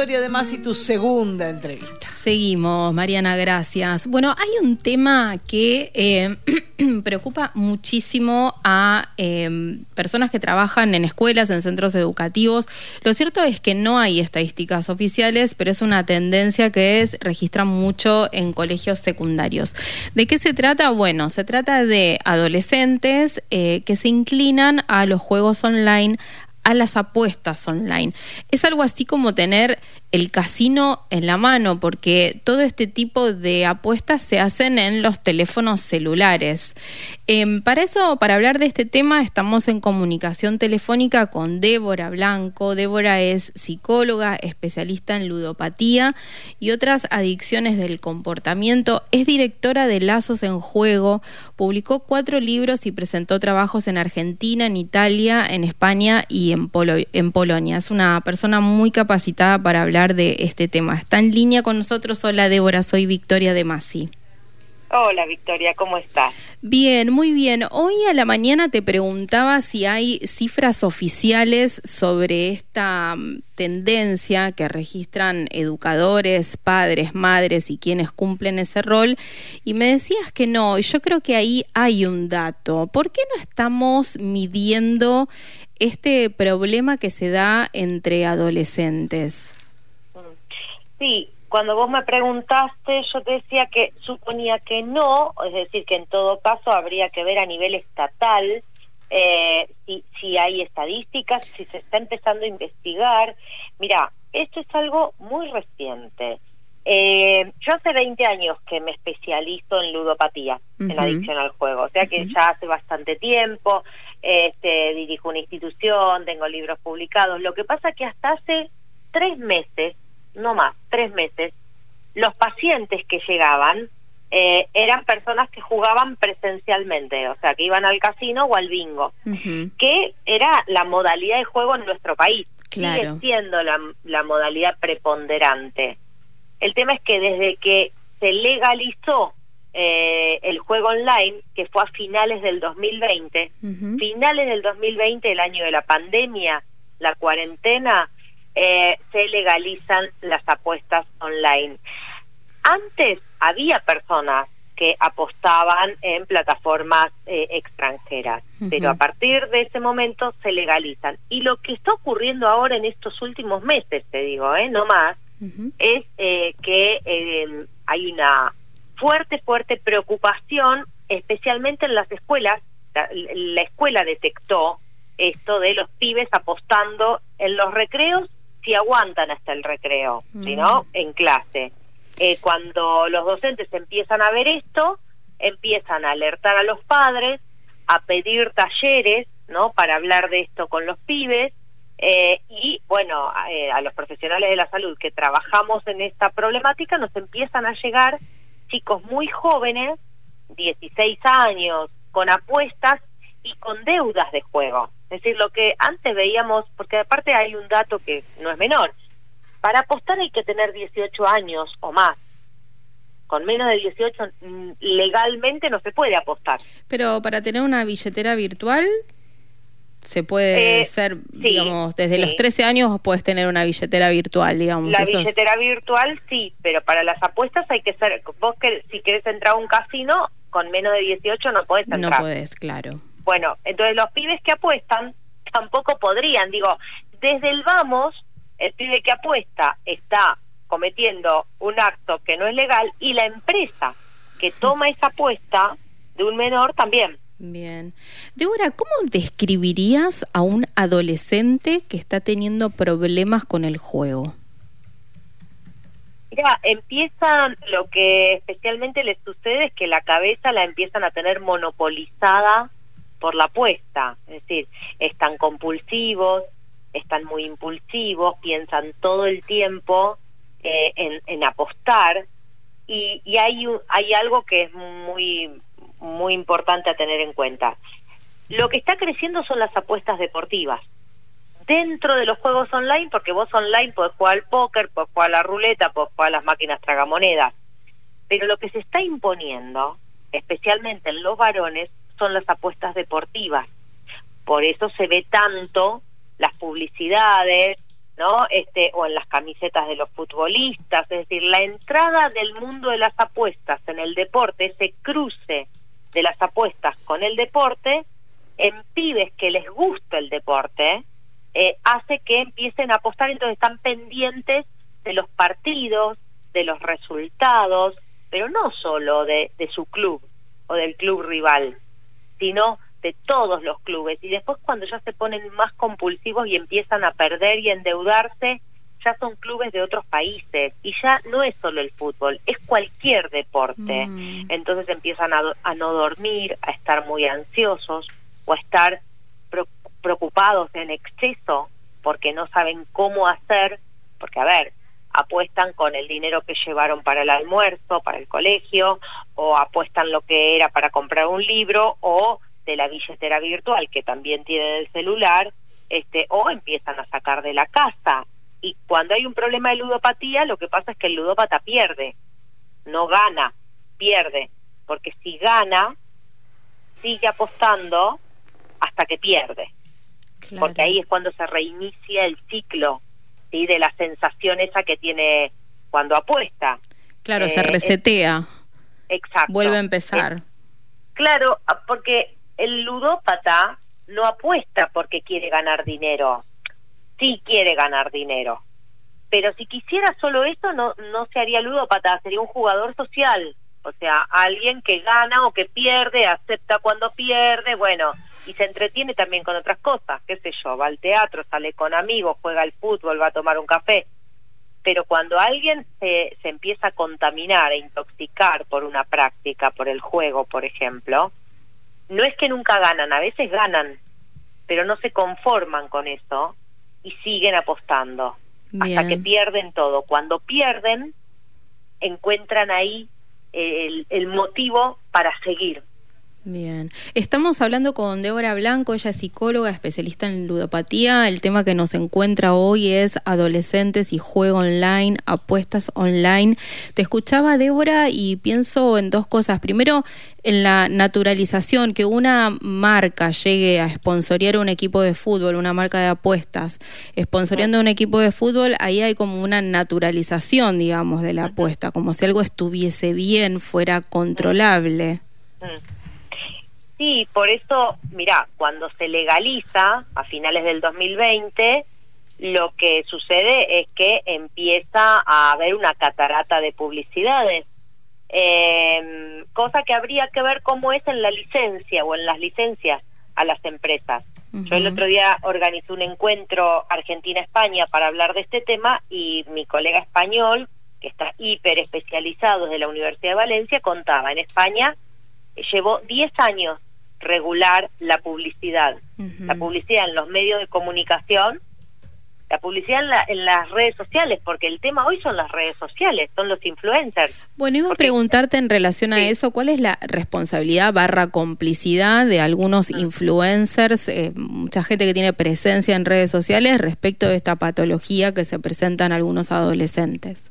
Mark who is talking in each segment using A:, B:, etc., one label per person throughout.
A: Victoria de Masi, tu segunda entrevista.
B: Seguimos, Mariana, gracias. Bueno, hay un tema que eh, preocupa muchísimo a em, personas que trabajan en escuelas, en centros educativos. Lo cierto es que no hay estadísticas oficiales, pero es una tendencia que es registran mucho en colegios secundarios. ¿De qué se trata? Bueno, se trata de adolescentes eh, que se inclinan a los juegos online, a las apuestas online. Es algo así como tener el casino en la mano, porque todo este tipo de apuestas se hacen en los teléfonos celulares. Em, para eso, para hablar de este tema, estamos en comunicación telefónica con Débora Blanco. Débora es psicóloga, especialista en ludopatía y otras adicciones del comportamiento. Es directora de Lazos en Juego, publicó cuatro libros y presentó trabajos en Argentina, en Italia, en España y en, en Polonia. Es una persona muy capacitada para hablar de este tema. Está en línea con nosotros. Hola Débora, soy Victoria de Masi.
C: Hola Victoria, ¿cómo estás?
B: Bien, muy bien. Hoy a la mañana te preguntaba si hay cifras oficiales sobre esta mm, tendencia que registran educadores, padres, madres y quienes cumplen ese rol y me decías que no, y yo creo que ahí hay un dato. ¿Por qué no estamos midiendo este problema que se da entre adolescentes?
C: Sí, cuando vos me preguntaste, yo te decía que suponía que no, es decir, que en todo caso habría que ver a nivel estatal eh, si, si hay estadísticas, si se está empezando a investigar. Mira, esto es algo muy reciente. Eh, yo hace 20 años que me especializo en ludopatía, en adicción al juego, o sea que ya hace bastante tiempo, este, dirijo una institución, tengo libros publicados. Lo que pasa que hasta hace tres meses no más, tres meses, los pacientes que llegaban eh, eran personas que jugaban presencialmente, o sea, que iban al casino o al bingo, que era la modalidad de juego en nuestro país. Sigue siendo la, la modalidad preponderante. El tema es que desde que se legalizó eh, el juego online, que fue a finales del 2020, finales del 2020, el año de la pandemia, la cuarentena, eh, se legalizan las apuestas online. Antes había personas que apostaban en plataformas eh, extranjeras, pero a partir de ese momento se legalizan. Y lo que está ocurriendo ahora en estos últimos meses, te digo, ¿eh? no más, es eh, que em, hay una fuerte, fuerte preocupación, especialmente en las escuelas. la escuela detectó esto de los pibes apostando en los recreos si aguantan hasta el recreo, si no, mm. en clase. Eh, cuando los docentes empiezan a ver esto, empiezan a alertar a los padres, a pedir talleres, ¿no? Para hablar de esto con los pibes. Eh, y bueno, eh, a los profesionales de la salud que trabajamos en esta problemática nos empiezan a llegar chicos muy jóvenes, 16 años, con apuestas y con deudas de juego. Es decir, lo que antes veíamos, porque aparte hay un dato que no es menor, para apostar hay que tener 18 años o más. Con menos de 18 mm, legalmente no se puede apostar.
B: Pero para tener una billetera virtual se puede eh, ser, digamos, desde los 13 años puedes tener una billetera virtual, digamos.
C: La billetera virtual sí, pero para las apuestas hay que ser, vos que si quieres entrar a un casino con menos de 18 no podés entrar.
B: No podés, claro.
C: Bueno, entonces los pibes que apuestan tampoco podrían, digo, desde el vamos, el pibe que apuesta está cometiendo un acto que no es legal y la empresa que toma esa apuesta de un menor también.
B: Bien. Débora, ¿cómo describirías a un adolescente que está teniendo problemas con el juego?
C: Mira, empiezan, lo que especialmente les sucede es que la cabeza la empiezan a tener monopolizada por la apuesta, es decir, están compulsivos, están muy impulsivos, piensan todo el tiempo eh, en, apostar y, y hay, hay algo que es muy, muy importante a tener en cuenta. Lo que está creciendo son las apuestas deportivas. Dentro de los juegos online, porque vos online podés jugar al póker, podés jugar a la ruleta, podés jugar a las máquinas tragamonedas. Pero lo que se está imponiendo, especialmente en los varones, son las apuestas deportivas. Por eso se ve tanto las publicidades, ¿no? Este, o en las camisetas de los futbolistas, es decir, la entrada del mundo de las apuestas en el deporte, ese cruce de las apuestas con el deporte, en pibes que les gusta el deporte, eh, hace que empiecen a apostar, entonces están pendientes de los partidos, de los resultados, pero no solo de, de su club o del club rival, sino de todos los clubes. Y después cuando ya se ponen más compulsivos y empiezan a perder y endeudarse, ya son clubes de otros países. Y ya no es solo el fútbol, es cualquier deporte. Mm. Entonces empiezan a, a, no dormir, a estar muy ansiosos o a estar preocupados en exceso porque no saben cómo hacer, porque a ver, apuestan con el dinero que llevaron para el almuerzo, para el colegio, o apuestan lo que era para comprar un libro, o de la billetera virtual que también tienen el celular, este, o empiezan a sacar de la casa. Y cuando hay un problema de ludopatía, lo que pasa es que el ludópata pierde, no gana, pierde, porque si gana, sigue apostando hasta que pierde. Porque ahí es cuando se reinicia el ciclo ¿sí? de la sensación esa que tiene cuando apuesta.
B: Claro, se eh, resetea.
C: exacto.
B: Vuelve a empezar.
C: claro, porque el ludópata no apuesta porque quiere ganar dinero. Sí quiere ganar dinero. Pero si quisiera solo eso, no, no se haría ludópata, sería un jugador social. O sea, alguien que gana o que pierde, acepta cuando pierde, bueno, y se entretiene también con otras cosas, qué sé yo, va al teatro, sale con amigos, juega al fútbol, va a tomar un café. Pero cuando alguien se, se empieza a contaminar, a intoxicar por una práctica, por el juego, por ejemplo, no es que nunca ganan, a veces ganan, pero no se conforman con eso y siguen apostando hasta que pierden todo. Cuando pierden, encuentran ahí el, el motivo para seguir.
B: Bien, estamos hablando con Débora Blanco, ella es psicóloga, especialista en ludopatía. El tema que nos encuentra hoy es adolescentes y juego online, apuestas online. Te escuchaba, Débora, y pienso en dos cosas. Primero, en la naturalización, que una marca llegue a sponsorear un equipo de fútbol, una marca de apuestas, sponsoreando un equipo de fútbol, ahí hay como una naturalización, digamos, de la apuesta, como si algo estuviese bien, fuera controlable. Mm.
C: Sí, por eso, mira, cuando se legaliza a finales del 2020, lo que sucede es que empieza a haber una catarata de publicidades, eh, cosa que habría que ver cómo es en la licencia o en las licencias a las empresas. Yo el otro día organizé un encuentro Argentina-España para hablar de este tema y mi colega español, que está hiper especializado de la Universidad de Valencia, contaba, en España llevó 10 años regular la publicidad. La publicidad en los medios de comunicación, la publicidad en, las redes sociales, porque el tema hoy son las redes sociales, son los influencers.
B: Bueno, iba a preguntarte en relación a eso, ¿cuál es la responsabilidad barra complicidad de algunos influencers, eh, mucha gente que tiene presencia en redes sociales respecto de esta patología que se presenta en algunos adolescentes?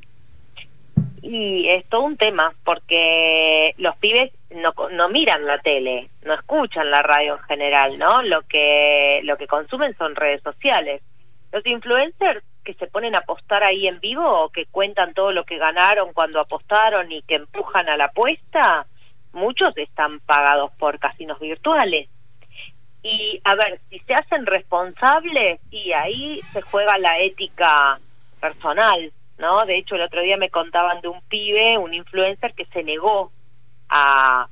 C: Y es todo un tema, porque los pibes no, no miran la tele, no escuchan la radio en general, ¿no? Lo que, lo que consumen son redes sociales. Los influencers que se ponen a apostar ahí en vivo o que cuentan todo lo que ganaron cuando apostaron y que empujan a la apuesta, muchos están pagados por casinos virtuales. Y a ver, si se hacen responsables, y ahí se juega la ética personal, ¿no? De hecho, el otro día me contaban de un pibe, un influencer que se negó a,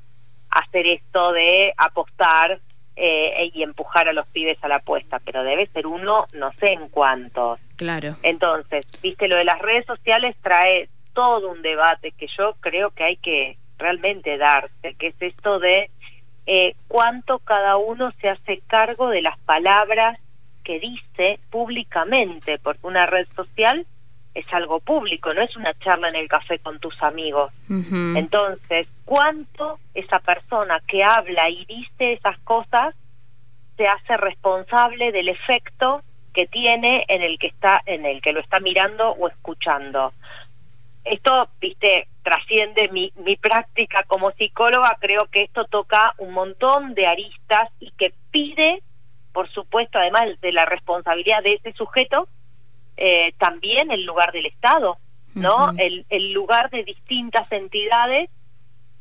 C: hacer esto de apostar eh, y empujar a los pibes a la apuesta, pero debe ser uno, no sé en cuántos.
B: Claro.
C: Entonces, viste, lo de las redes sociales trae todo un debate que yo creo que hay que realmente darse, que es esto de eh, cuánto cada uno se hace cargo de las palabras que dice públicamente, porque una red social es algo público, no es una charla en el café con tus amigos. Entonces, ¿cuánto esa persona que habla y dice esas cosas se hace responsable del efecto que tiene en el que está en el que lo está mirando o escuchando? Esto, viste, trasciende mi, mi práctica como psicóloga, creo que esto toca un montón de aristas y que pide, por supuesto, además de la responsabilidad de ese sujeto, eh, también el lugar del Estado, ¿no? el, el lugar de distintas entidades,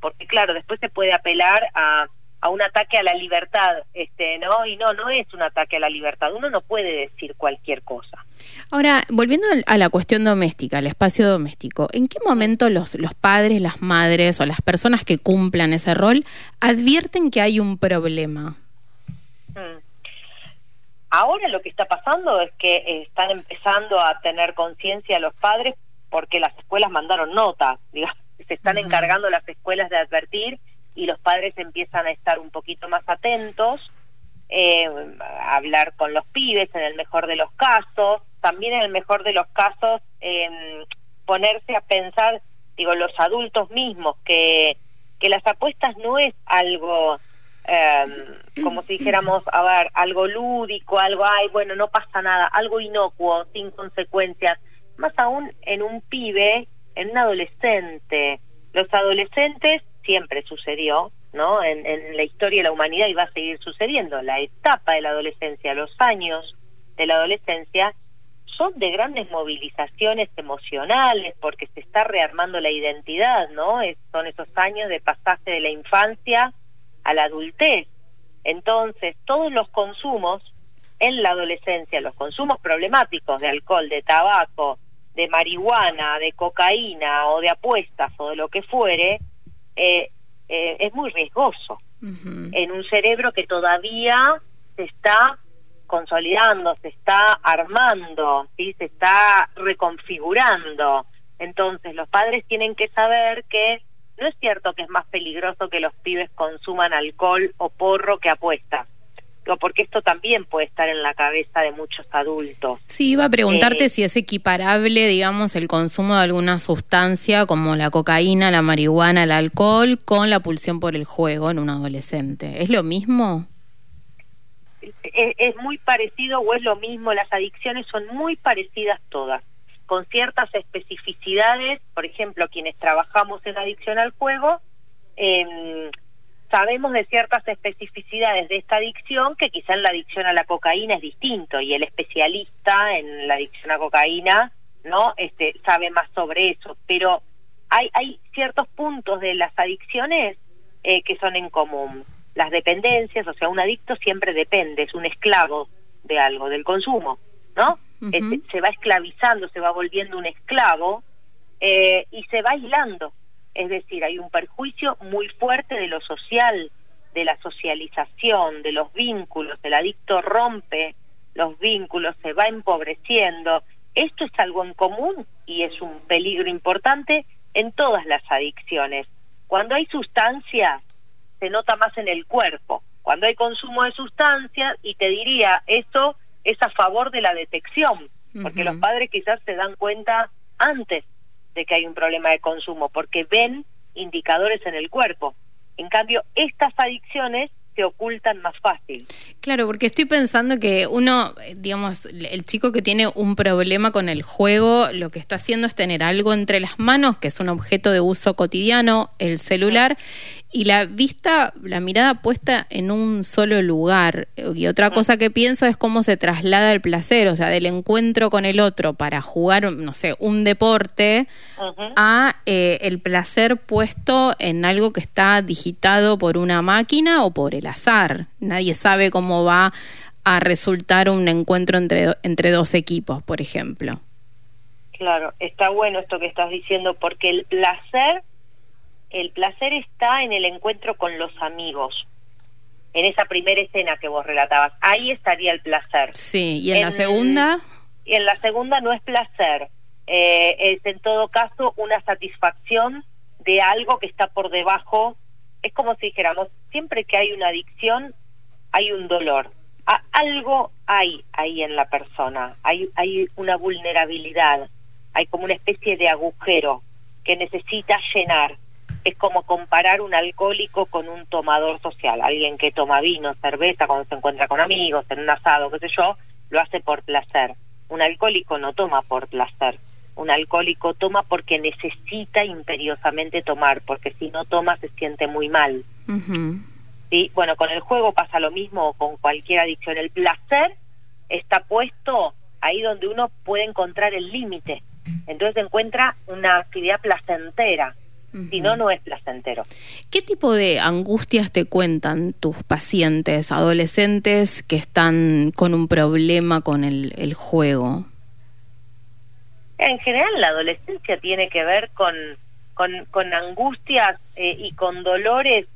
C: porque claro, después se puede apelar a a un ataque a la libertad, este, ¿no? Y no, no es un ataque a la libertad. Uno no puede decir cualquier cosa.
B: Ahora, volviendo a la cuestión doméstica, al espacio doméstico, ¿en qué momento los, los padres, las madres o las personas que cumplan ese rol advierten que hay un problema?
C: Ahora lo que está pasando es que están empezando a tener conciencia los padres porque las escuelas mandaron nota, digamos, se están encargando las escuelas de advertir y los padres empiezan a estar un poquito más atentos, eh, a hablar con los pibes en el mejor de los casos, también en el mejor de los casos eh, ponerse a pensar, digo, los adultos mismos, que, que las apuestas no es algo, eh, como si dijéramos, a ver, algo lúdico, algo, ay, bueno, no pasa nada, algo inocuo, sin consecuencias, más aún en un pibe, en un adolescente. Los adolescentes siempre sucedió, ¿no? En, la historia de la humanidad y va a seguir sucediendo. La etapa de la adolescencia, los años de la adolescencia son de grandes movilizaciones emocionales porque se está rearmando la identidad, ¿no? son esos años de pasaje de la infancia a la adultez. Entonces, todos los consumos en la adolescencia, los consumos problemáticos de alcohol, de tabaco, de marihuana, de cocaína o de apuestas o de lo que fuere, eh, eh, es muy riesgoso en un cerebro que todavía se está consolidando, se está armando, ¿sí? se está reconfigurando. Entonces los padres tienen que saber que no es cierto que es más peligroso que los pibes consuman alcohol o porro que apuestas porque esto también puede estar en la cabeza de muchos adultos.
B: Sí, iba a preguntarte eh, si es equiparable, digamos, el consumo de alguna sustancia como la cocaína, la marihuana, el alcohol, con la pulsión por el juego en un adolescente. ¿Es lo mismo?
C: Es, muy parecido o es lo mismo, las adicciones son muy parecidas todas, con ciertas especificidades, por ejemplo, quienes trabajamos en adicción al juego, eh, sabemos de ciertas especificidades de esta adicción que quizá en la adicción a la cocaína es distinto y el especialista en la adicción a cocaína no este sabe más sobre eso pero hay hay ciertos puntos de las adicciones eh, que son en común. Las dependencias o sea un adicto siempre depende es un esclavo de algo del consumo no este, se va esclavizando se va volviendo un esclavo eh, y se va aislando es decir, hay un perjuicio muy fuerte de lo social, de la socialización, de los vínculos. El adicto rompe los vínculos, se va empobreciendo. Esto es algo en común y es un peligro importante en todas las adicciones. Cuando hay sustancias, se nota más en el cuerpo. Cuando hay consumo de sustancias, y te diría, eso es a favor de la detección, porque los padres quizás se dan cuenta antes de que hay un problema de consumo, porque ven indicadores en el cuerpo. En cambio, estas adicciones se ocultan más fácil.
B: Claro, porque estoy pensando que uno, digamos, el chico que tiene un problema con el juego, lo que está haciendo es tener algo entre las manos, que es un objeto de uso cotidiano, el celular, y la vista, la mirada puesta en un solo lugar. Y otra cosa que pienso es cómo se traslada el placer, o sea, del encuentro con el otro para jugar, no sé, un deporte, a eh, el placer puesto en algo que está digitado por una máquina o por el azar. Nadie sabe cómo va a resultar un encuentro entre, entre dos equipos, por ejemplo.
C: Claro, está bueno esto que estás diciendo, porque el placer el placer está en el encuentro con los amigos. En esa primera escena que vos relatabas, ahí estaría el placer.
B: Sí, ¿y en, la segunda?
C: Y en la segunda no es placer, eh, es en todo caso una satisfacción de algo que está por debajo. Es como si dijéramos, siempre que hay una adicción, hay un dolor. algo hay ahí en la persona, hay, hay una vulnerabilidad, hay como una especie de agujero que necesita llenar es como comparar un alcohólico con un tomador social, alguien que toma vino, cerveza cuando se encuentra con amigos, en un asado, qué sé yo, lo hace por placer. Un alcohólico no toma por placer, un alcohólico toma porque necesita imperiosamente tomar, porque si no toma se siente muy mal. ¿Sí? Bueno, con el juego pasa lo mismo o con cualquier adicción. El placer está puesto ahí donde uno puede encontrar el límite. Entonces encuentra una actividad placentera. Si no, no es placentero.
B: ¿Qué tipo de angustias te cuentan tus pacientes, adolescentes que están con un problema con el, juego?
C: En general, la adolescencia tiene que ver con, con, angustias eh, y con dolores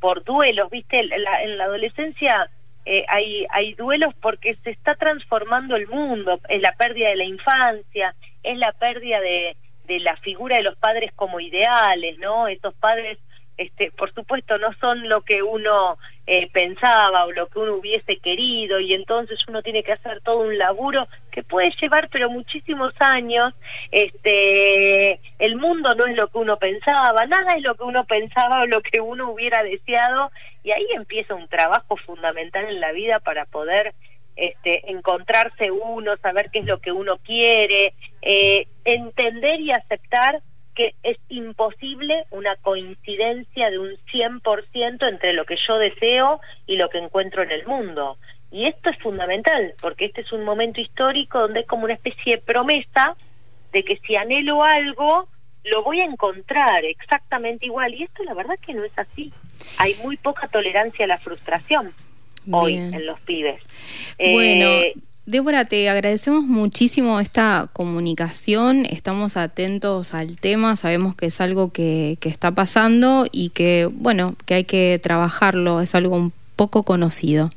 C: por duelos, ¿viste? en la adolescencia eh, hay, hay duelos porque se está transformando el mundo, es la pérdida de la infancia, es la pérdida de, de la figura de los padres como ideales, ¿no? Esos padres este, por supuesto no son lo que uno eh, pensaba o lo que uno hubiese querido y entonces uno tiene que hacer todo un laburo que puede llevar pero muchísimos años. Este el mundo no es lo que uno pensaba nada es lo que uno pensaba o lo que uno hubiera deseado y ahí empieza un trabajo fundamental en la vida para poder este, encontrarse uno, saber qué es lo que uno quiere, eh, entender y aceptar que es imposible una coincidencia de un 100% entre lo que yo deseo y lo que encuentro en el mundo. Y esto es fundamental, porque este es un momento histórico donde es como una especie de promesa de que si anhelo algo, lo voy a encontrar exactamente igual. Y esto la verdad que no es así. Hay muy poca tolerancia a la frustración hoy en los pibes.
B: Bueno. Eh, Débora, te agradecemos muchísimo esta comunicación, estamos atentos al tema, sabemos que es algo que, que, está pasando y que, bueno, que hay que trabajarlo, es algo un poco conocido.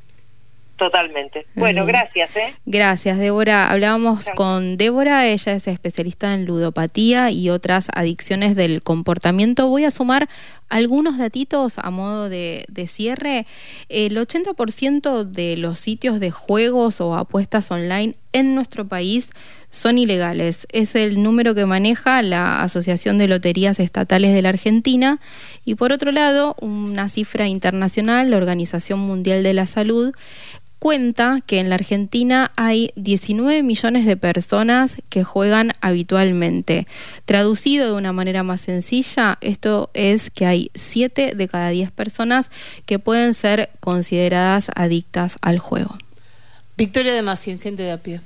C: Totalmente. Bueno, gracias. ¿eh?
B: Gracias, Débora. Hablábamos con Débora, ella es especialista en ludopatía y otras adicciones del comportamiento. Voy a sumar algunos datitos a modo de, de cierre. El 80% de los sitios de juegos o apuestas online en nuestro país son ilegales. Es el número que maneja la Asociación de Loterías Estatales de la Argentina. Y por otro lado, una cifra internacional, la Organización Mundial de la Salud, cuenta que en la Argentina hay 19 millones de personas que juegan habitualmente. Traducido de una manera más sencilla, esto es que hay 7 de cada 10 personas que pueden ser consideradas adictas al juego.
A: Victoria de Macio, gente de a pie.